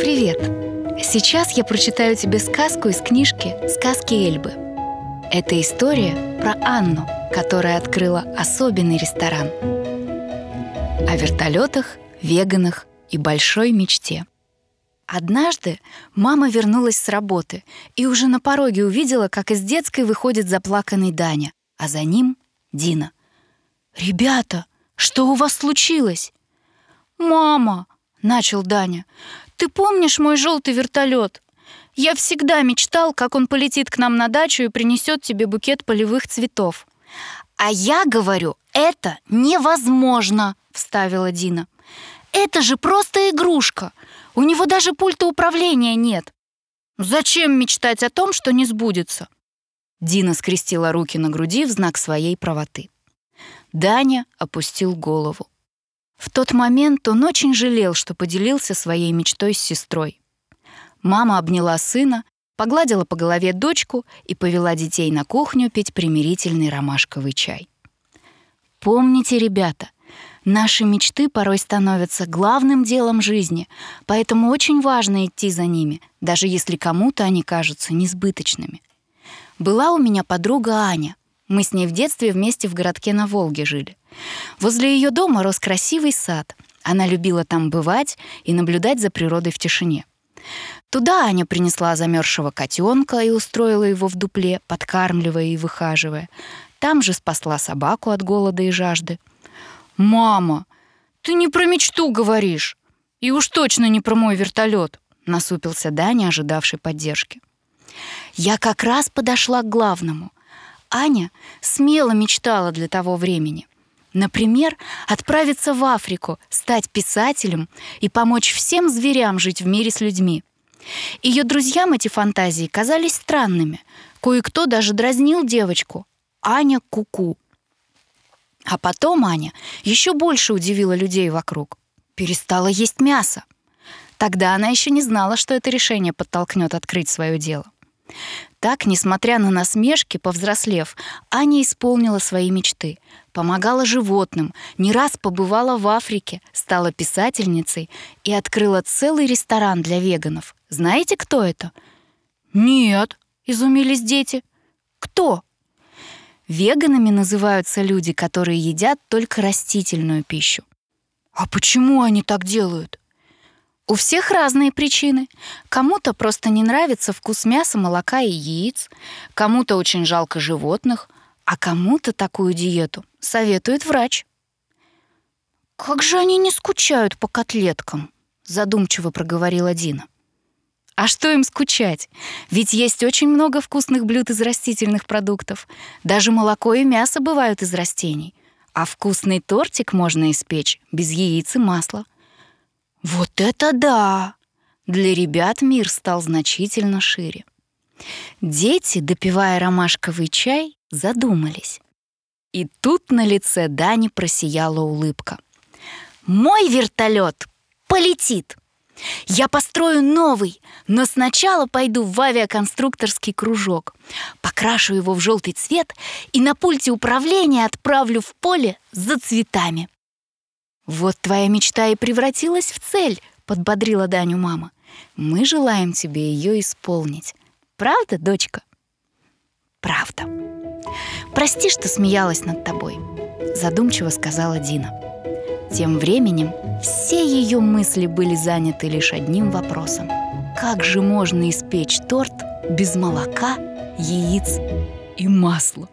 Привет! Сейчас я прочитаю тебе сказку из книжки «Сказки Эльбы». Это история про Анну, которая открыла особенный ресторан. О вертолетах, веганах и большой мечте. Однажды мама вернулась с работы и уже на пороге увидела, как из детской выходит заплаканный Даня, а за ним Дина. «Ребята, что у вас случилось?» «Мама!» — начал Даня. «Ты помнишь мой желтый вертолет? Я всегда мечтал, как он полетит к нам на дачу и принесет тебе букет полевых цветов». «А я говорю, это невозможно!» — вставила Дина. «Это же просто игрушка! У него даже пульта управления нет!» «Зачем мечтать о том, что не сбудется?» Дина скрестила руки на груди в знак своей правоты. Даня опустил голову. В тот момент он очень жалел, что поделился своей мечтой с сестрой. Мама обняла сына, погладила по голове дочку и повела детей на кухню пить примирительный ромашковый чай. Помните, ребята, наши мечты порой становятся главным делом жизни, поэтому очень важно идти за ними, даже если кому-то они кажутся несбыточными. Была у меня подруга Аня. Мы с ней в детстве вместе в городке на Волге жили. Возле ее дома рос красивый сад. Она любила там бывать и наблюдать за природой в тишине. Туда Аня принесла замерзшего котенка и устроила его в дупле, подкармливая и выхаживая. Там же спасла собаку от голода и жажды. «Мама, ты не про мечту говоришь. И уж точно не про мой вертолет», — насупился Даня, ожидавший поддержки. Я как раз подошла к главному. Аня смело мечтала для того времени. Например, отправиться в Африку, стать писателем и помочь всем зверям жить в мире с людьми. Ее друзьям эти фантазии казались странными. Кое-кто даже дразнил девочку. Аня куку. -ку. А потом Аня еще больше удивила людей вокруг. Перестала есть мясо. Тогда она еще не знала, что это решение подтолкнет открыть свое дело. Так, несмотря на насмешки, повзрослев, Аня исполнила свои мечты, помогала животным, не раз побывала в Африке, стала писательницей и открыла целый ресторан для веганов. Знаете, кто это? «Нет», — изумились дети. «Кто?» Веганами называются люди, которые едят только растительную пищу. А почему они так делают? У всех разные причины. Кому-то просто не нравится вкус мяса, молока и яиц, кому-то очень жалко животных, а кому-то такую диету советует врач. «Как же они не скучают по котлеткам?» — задумчиво проговорила Дина. А что им скучать? Ведь есть очень много вкусных блюд из растительных продуктов. Даже молоко и мясо бывают из растений. А вкусный тортик можно испечь без яиц и масла. Вот это да! Для ребят мир стал значительно шире. Дети, допивая ромашковый чай, задумались. И тут на лице Дани просияла улыбка. «Мой вертолет полетит! Я построю новый, но сначала пойду в авиаконструкторский кружок, покрашу его в желтый цвет и на пульте управления отправлю в поле за цветами. «Вот твоя мечта и превратилась в цель», — подбодрила Даню мама. «Мы желаем тебе ее исполнить. Правда, дочка?» «Правда. Прости, что смеялась над тобой», — задумчиво сказала Дина. Тем временем все ее мысли были заняты лишь одним вопросом. Как же можно испечь торт без молока, яиц и масла?